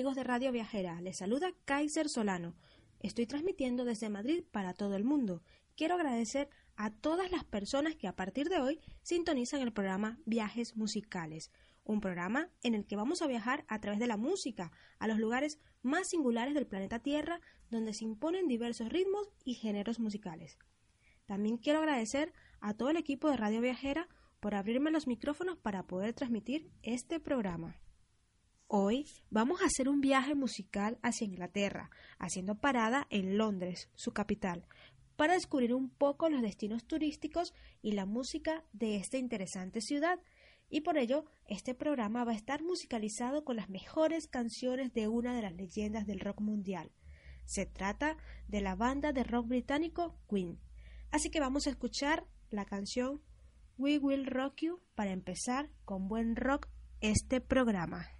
Amigos de Radio Viajera, les saluda Kaiser Solano. Estoy transmitiendo desde Madrid para todo el mundo. Quiero agradecer a todas las personas que a partir de hoy sintonizan el programa Viajes Musicales, un programa en el que vamos a viajar a través de la música a los lugares más singulares del planeta Tierra donde se imponen diversos ritmos y géneros musicales. También quiero agradecer a todo el equipo de Radio Viajera por abrirme los micrófonos para poder transmitir este programa. Hoy vamos a hacer un viaje musical hacia Inglaterra, haciendo parada en Londres, su capital, para descubrir un poco los destinos turísticos y la música de esta interesante ciudad. Y por ello, este programa va a estar musicalizado con las mejores canciones de una de las leyendas del rock mundial. Se trata de la banda de rock británico Queen. Así que vamos a escuchar la canción We Will Rock You para empezar con buen rock este programa.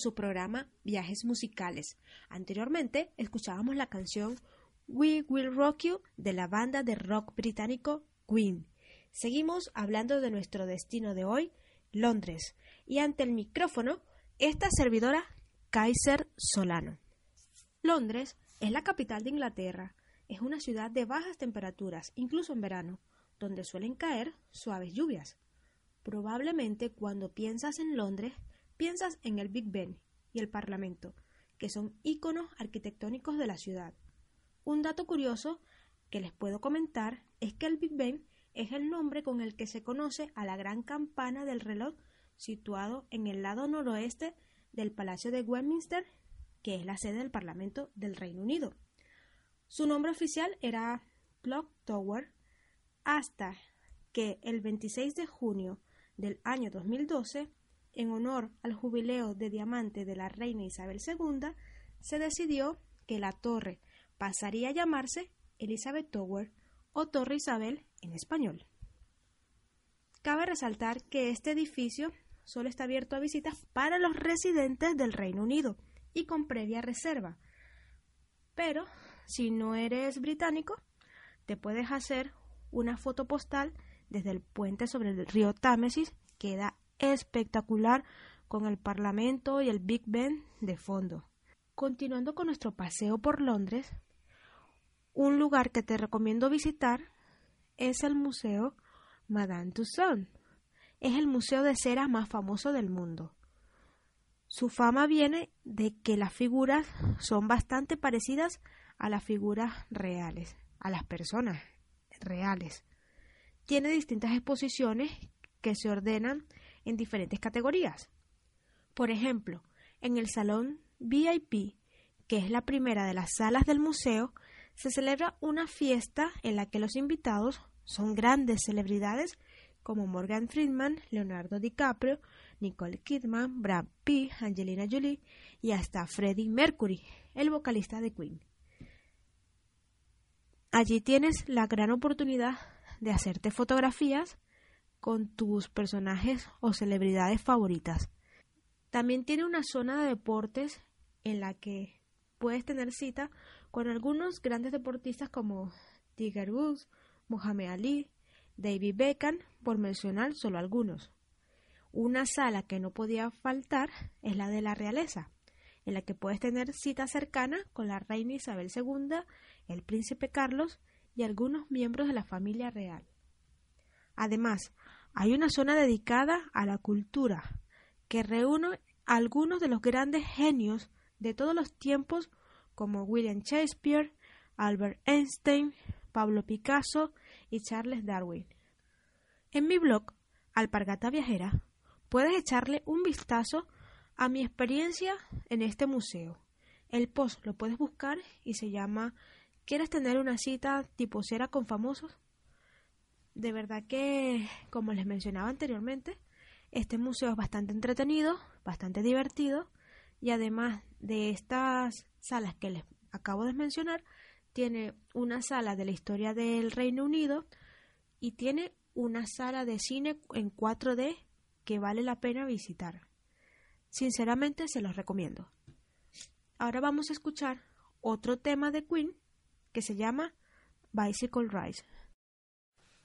su programa Viajes Musicales. Anteriormente escuchábamos la canción We Will Rock You de la banda de rock británico Queen. Seguimos hablando de nuestro destino de hoy, Londres, y ante el micrófono, esta servidora Kaiser Solano. Londres es la capital de Inglaterra. Es una ciudad de bajas temperaturas, incluso en verano, donde suelen caer suaves lluvias. Probablemente cuando piensas en Londres piensas en el Big Ben y el Parlamento, que son íconos arquitectónicos de la ciudad. Un dato curioso que les puedo comentar es que el Big Ben es el nombre con el que se conoce a la gran campana del reloj situado en el lado noroeste del Palacio de Westminster, que es la sede del Parlamento del Reino Unido. Su nombre oficial era Clock Tower hasta que el 26 de junio del año 2012 en honor al jubileo de diamante de la reina Isabel II, se decidió que la torre pasaría a llamarse Elizabeth Tower o Torre Isabel en español. Cabe resaltar que este edificio solo está abierto a visitas para los residentes del Reino Unido y con previa reserva. Pero si no eres británico, te puedes hacer una foto postal desde el puente sobre el río Támesis. Queda espectacular con el Parlamento y el Big Ben de fondo. Continuando con nuestro paseo por Londres, un lugar que te recomiendo visitar es el Museo Madame Tussauds. Es el museo de cera más famoso del mundo. Su fama viene de que las figuras son bastante parecidas a las figuras reales, a las personas reales. Tiene distintas exposiciones que se ordenan en diferentes categorías. Por ejemplo, en el salón VIP, que es la primera de las salas del museo, se celebra una fiesta en la que los invitados son grandes celebridades como Morgan Friedman, Leonardo DiCaprio, Nicole Kidman, Brad Pitt, Angelina Jolie y hasta Freddie Mercury, el vocalista de Queen. Allí tienes la gran oportunidad de hacerte fotografías con tus personajes o celebridades favoritas. También tiene una zona de deportes en la que puedes tener cita con algunos grandes deportistas como Tiger Woods, Muhammad Ali, David Beckham, por mencionar solo algunos. Una sala que no podía faltar es la de la realeza, en la que puedes tener cita cercana con la reina Isabel II, el príncipe Carlos y algunos miembros de la familia real. Además, hay una zona dedicada a la cultura, que reúne algunos de los grandes genios de todos los tiempos como William Shakespeare, Albert Einstein, Pablo Picasso y Charles Darwin. En mi blog, Alpargata Viajera, puedes echarle un vistazo a mi experiencia en este museo. El post lo puedes buscar y se llama ¿Quieres tener una cita tipo cera con famosos? De verdad que, como les mencionaba anteriormente, este museo es bastante entretenido, bastante divertido y además de estas salas que les acabo de mencionar, tiene una sala de la historia del Reino Unido y tiene una sala de cine en 4D que vale la pena visitar. Sinceramente se los recomiendo. Ahora vamos a escuchar otro tema de Queen que se llama Bicycle Rise.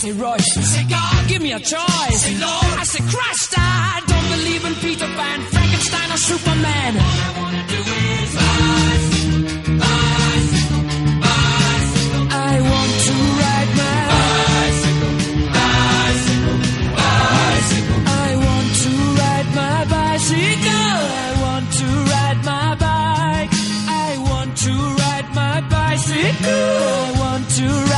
say I say Royce. You say God, give me a choice. say Lord, I say Christ. I don't believe in Peter Pan, Frankenstein, or Superman. All I wanna do is rise, rise, bicycle. I want to ride my bicycle, I want to ride my bicycle, I want to ride my bicycle. I want to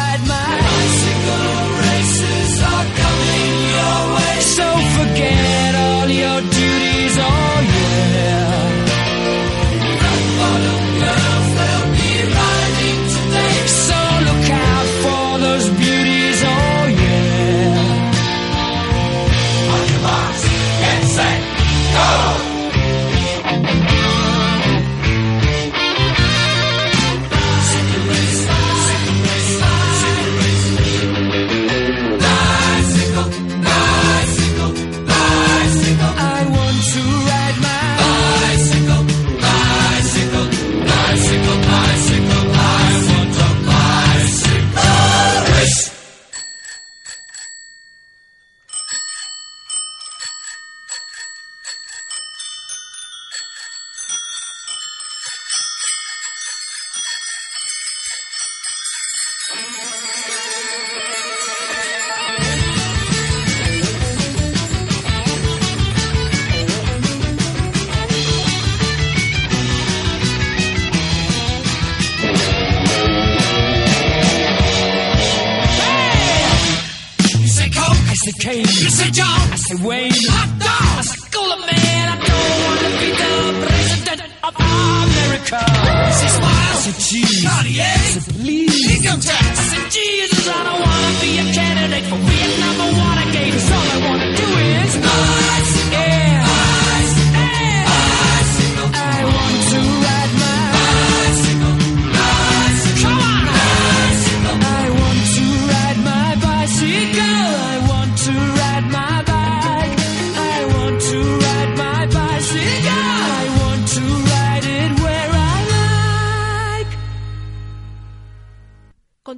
said Kane. I said John. I said Wayne. Hot dog. I said Cooler Man. I don't wanna be the president of America. I said smile. I said cheese. Cartier. I said please. Income tax. I said Jesus. I don't wanna be a candidate for Vietnam or Watergate. Cause all I wanna do is. I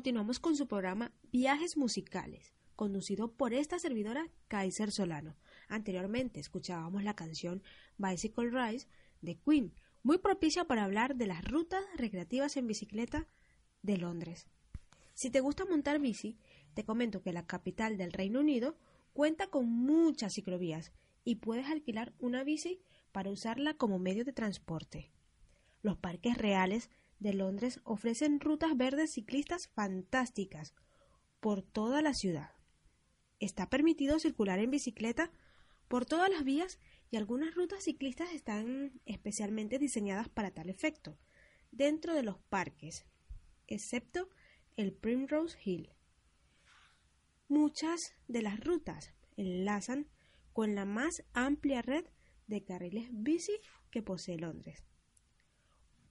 Continuamos con su programa Viajes Musicales, conducido por esta servidora Kaiser Solano. Anteriormente escuchábamos la canción Bicycle Rise de Queen, muy propicia para hablar de las rutas recreativas en bicicleta de Londres. Si te gusta montar bici, te comento que la capital del Reino Unido cuenta con muchas ciclovías y puedes alquilar una bici para usarla como medio de transporte. Los parques reales de Londres ofrecen rutas verdes ciclistas fantásticas por toda la ciudad. Está permitido circular en bicicleta por todas las vías y algunas rutas ciclistas están especialmente diseñadas para tal efecto, dentro de los parques, excepto el Primrose Hill. Muchas de las rutas enlazan con la más amplia red de carriles bici que posee Londres.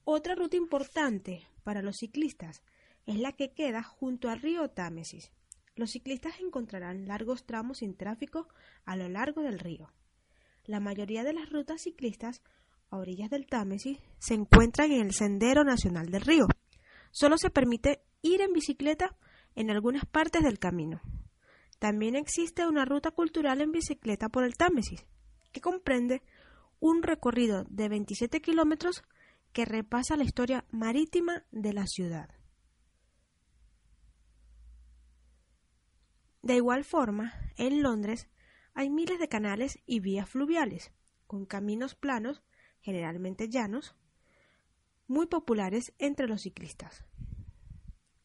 Otra ruta importante para los ciclistas es la que queda junto al río Támesis. Los ciclistas encontrarán largos tramos sin tráfico a lo largo del río. La mayoría de las rutas ciclistas a orillas del Támesis se encuentran en el Sendero Nacional del Río. Solo se permite ir en bicicleta en algunas partes del camino. También existe una ruta cultural en bicicleta por el Támesis, que comprende un recorrido de 27 kilómetros que repasa la historia marítima de la ciudad. De igual forma, en Londres hay miles de canales y vías fluviales, con caminos planos, generalmente llanos, muy populares entre los ciclistas.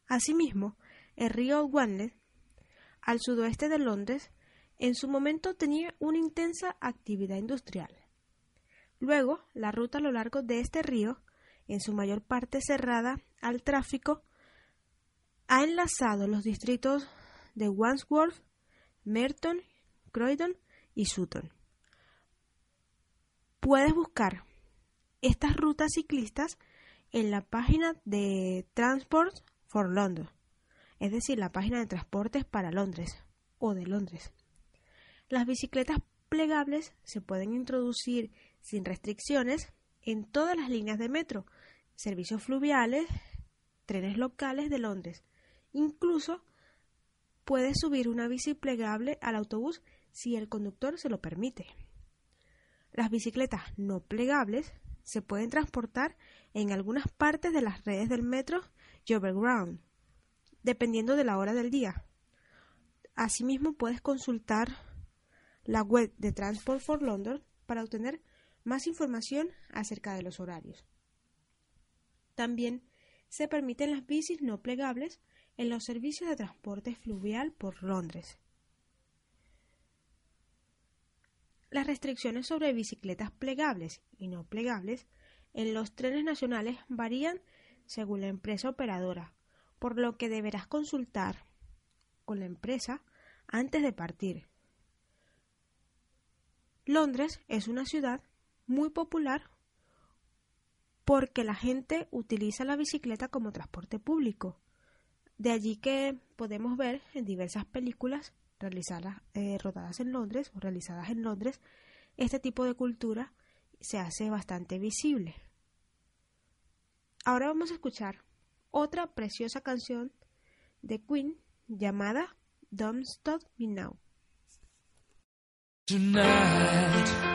Asimismo, el río Wanley, al sudoeste de Londres, en su momento tenía una intensa actividad industrial. Luego, la ruta a lo largo de este río, en su mayor parte cerrada al tráfico, ha enlazado los distritos de Wandsworth, Merton, Croydon y Sutton. Puedes buscar estas rutas ciclistas en la página de Transport for London, es decir, la página de transportes para Londres o de Londres. Las bicicletas plegables se pueden introducir sin restricciones en todas las líneas de metro, servicios fluviales, trenes locales de Londres. Incluso puedes subir una bici plegable al autobús si el conductor se lo permite. Las bicicletas no plegables se pueden transportar en algunas partes de las redes del metro y Overground, dependiendo de la hora del día. Asimismo, puedes consultar la web de Transport for London para obtener más información acerca de los horarios. También se permiten las bicis no plegables en los servicios de transporte fluvial por Londres. Las restricciones sobre bicicletas plegables y no plegables en los trenes nacionales varían según la empresa operadora, por lo que deberás consultar con la empresa antes de partir. Londres es una ciudad muy popular porque la gente utiliza la bicicleta como transporte público. De allí que podemos ver en diversas películas realizadas, eh, rodadas en Londres o realizadas en Londres, este tipo de cultura se hace bastante visible. Ahora vamos a escuchar otra preciosa canción de Queen llamada Don't Stop Me Now.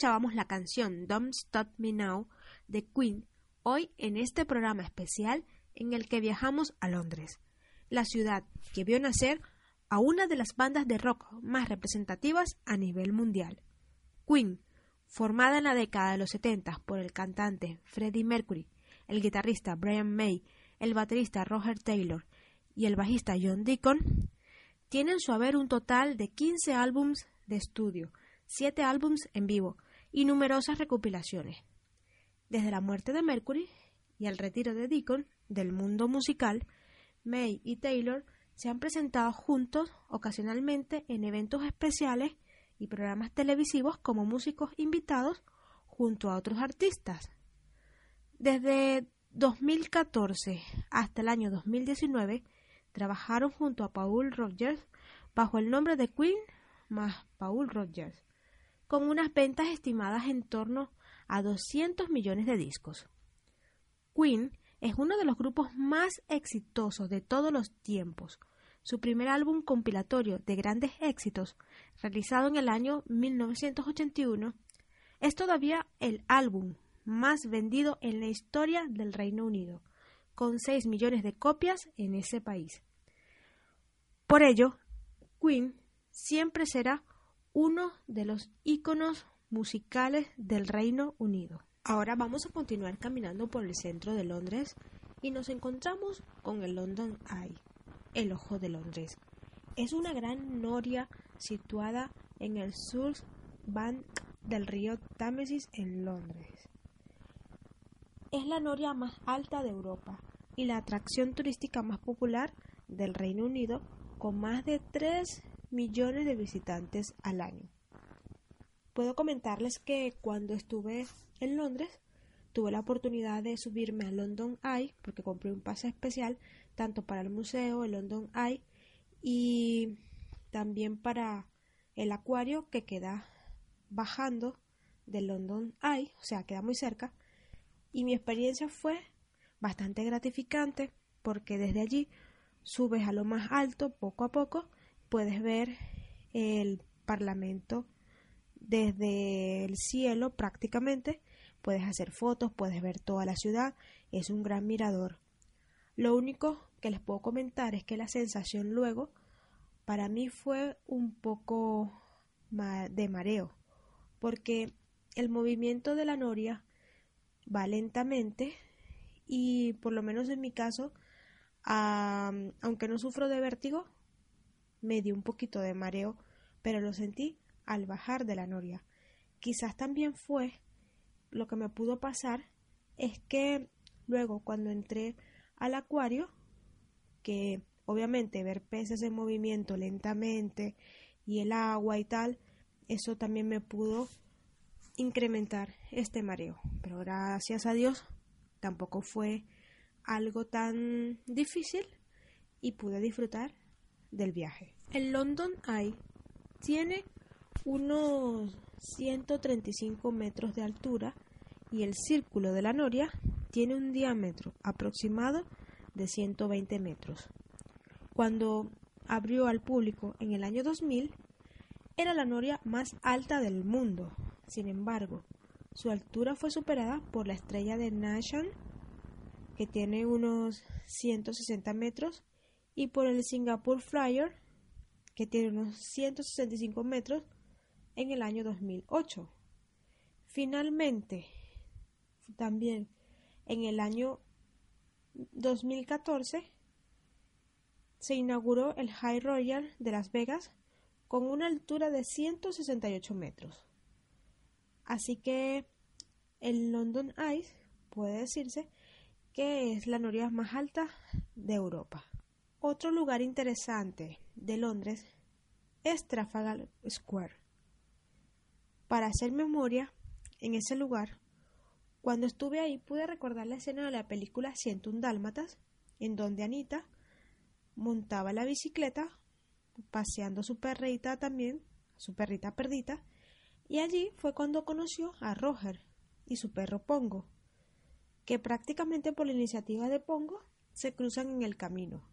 Escuchábamos la canción Don't Stop Me Now de Queen hoy en este programa especial en el que viajamos a Londres, la ciudad que vio nacer a una de las bandas de rock más representativas a nivel mundial. Queen, formada en la década de los 70 por el cantante Freddie Mercury, el guitarrista Brian May, el baterista Roger Taylor y el bajista John Deacon, tiene en su haber un total de 15 álbums de estudio, 7 álbums en vivo y numerosas recopilaciones. Desde la muerte de Mercury y el retiro de Deacon del mundo musical, May y Taylor se han presentado juntos ocasionalmente en eventos especiales y programas televisivos como músicos invitados junto a otros artistas. Desde 2014 hasta el año 2019 trabajaron junto a Paul Rogers bajo el nombre de Queen más Paul Rogers, con unas ventas estimadas en torno a 200 millones de discos. Queen es uno de los grupos más exitosos de todos los tiempos. Su primer álbum compilatorio de grandes éxitos, realizado en el año 1981, es todavía el álbum más vendido en la historia del Reino Unido, con 6 millones de copias en ese país. Por ello, Queen siempre será uno de los íconos musicales del Reino Unido. Ahora vamos a continuar caminando por el centro de Londres y nos encontramos con el London Eye, el Ojo de Londres. Es una gran noria situada en el Sur Bank del río Támesis en Londres. Es la noria más alta de Europa y la atracción turística más popular del Reino Unido con más de 3 millones de visitantes al año. Puedo comentarles que cuando estuve en Londres tuve la oportunidad de subirme a London Eye porque compré un pase especial tanto para el museo, el London Eye y también para el acuario que queda bajando del London Eye, o sea, queda muy cerca y mi experiencia fue bastante gratificante porque desde allí subes a lo más alto poco a poco, puedes ver el Parlamento desde el cielo prácticamente, puedes hacer fotos, puedes ver toda la ciudad, es un gran mirador. Lo único que les puedo comentar es que la sensación luego para mí fue un poco de mareo, porque el movimiento de la noria va lentamente y por lo menos en mi caso, aunque no sufro de vértigo, me dio un poquito de mareo, pero lo sentí al bajar de la noria. quizás también fue lo que me pudo pasar es que luego cuando entré al acuario, que obviamente ver peces en movimiento lentamente y el agua y tal, eso también me pudo incrementar este mareo. Pero gracias a Dios tampoco fue algo tan difícil y pude disfrutar del viaje. El London Eye tiene unos 135 metros de altura y el círculo de la noria tiene un diámetro aproximado de 120 metros. Cuando abrió al público en el año 2000, era la noria más alta del mundo. Sin embargo, su altura fue superada por la estrella de Nation, que tiene unos 160 metros, y por el Singapore Flyer, que tiene unos 165 metros, en el año 2008. Finalmente, también en el año 2014 se inauguró el High Royal de Las Vegas con una altura de 168 metros. Así que el London Ice puede decirse que es la noria más alta de Europa. Otro lugar interesante de Londres es Trafalgar Square. Para hacer memoria, en ese lugar, cuando estuve ahí pude recordar la escena de la película 101 Dálmatas, en donde Anita montaba la bicicleta, paseando su perrita también, su perrita perdita, y allí fue cuando conoció a Roger y su perro Pongo, que prácticamente por la iniciativa de Pongo se cruzan en el camino.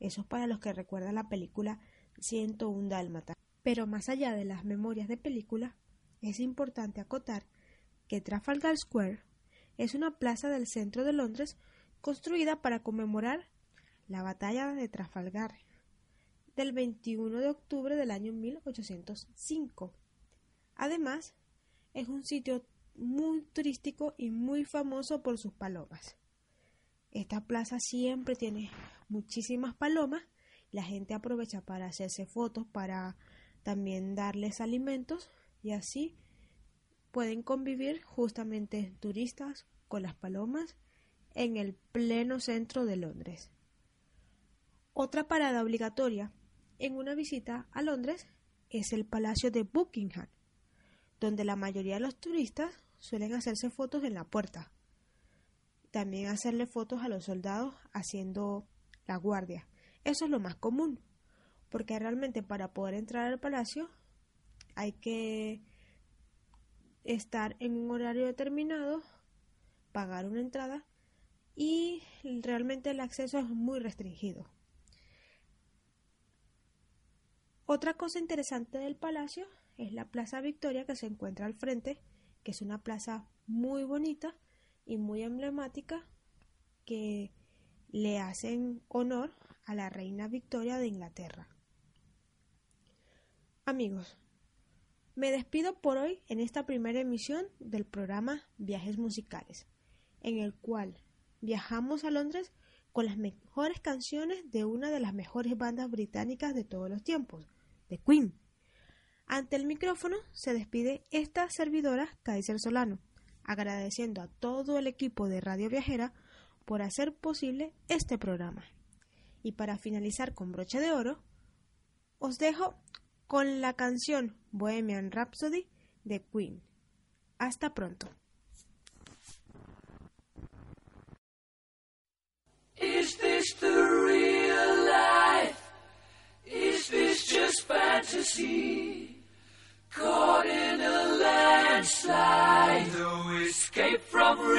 Eso es para los que recuerdan la película 101 Dálmatas. Pero más allá de las memorias de película, es importante acotar que Trafalgar Square es una plaza del centro de Londres construida para conmemorar la batalla de Trafalgar del 21 de octubre del año 1805. Además, es un sitio muy turístico y muy famoso por sus palomas. Esta plaza siempre tiene muchísimas palomas. La gente aprovecha para hacerse fotos, para también darles alimentos y así pueden convivir justamente turistas con las palomas en el pleno centro de Londres. Otra parada obligatoria en una visita a Londres es el Palacio de Buckingham, donde la mayoría de los turistas suelen hacerse fotos en la puerta. También hacerle fotos a los soldados haciendo la guardia. Eso es lo más común, porque realmente para poder entrar al palacio hay que estar en un horario determinado, pagar una entrada y realmente el acceso es muy restringido. Otra cosa interesante del palacio es la Plaza Victoria que se encuentra al frente, que es una plaza muy bonita y muy emblemática que le hacen honor a la reina Victoria de Inglaterra. Amigos, me despido por hoy en esta primera emisión del programa Viajes Musicales, en el cual viajamos a Londres con las mejores canciones de una de las mejores bandas británicas de todos los tiempos, The Queen. Ante el micrófono se despide esta servidora, Kaiser Solano, agradeciendo a todo el equipo de Radio Viajera por hacer posible este programa. Y para finalizar con broche de oro, os dejo con la canción Bohemian Rhapsody de Queen. Hasta pronto. Is this the real life? Is this just fantasy? Caught in a landslide,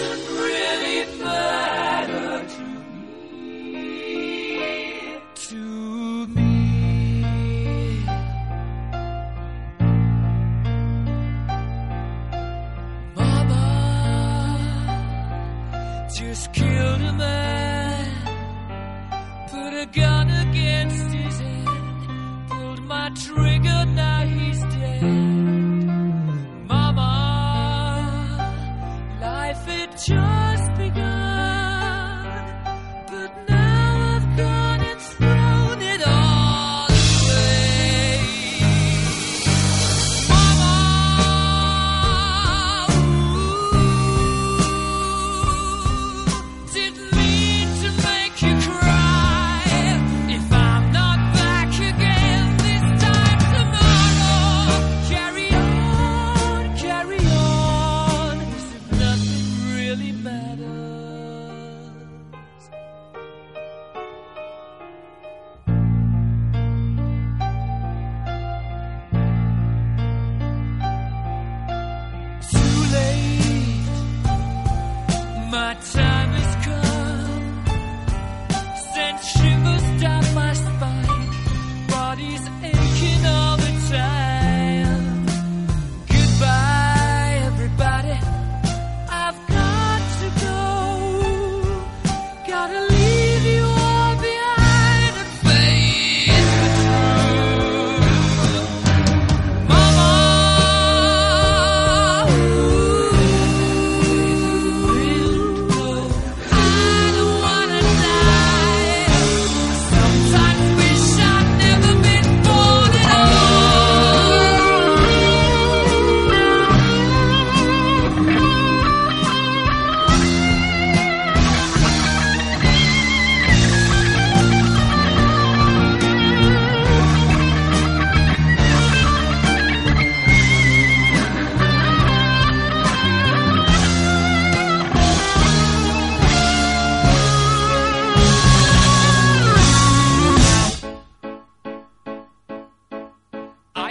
really.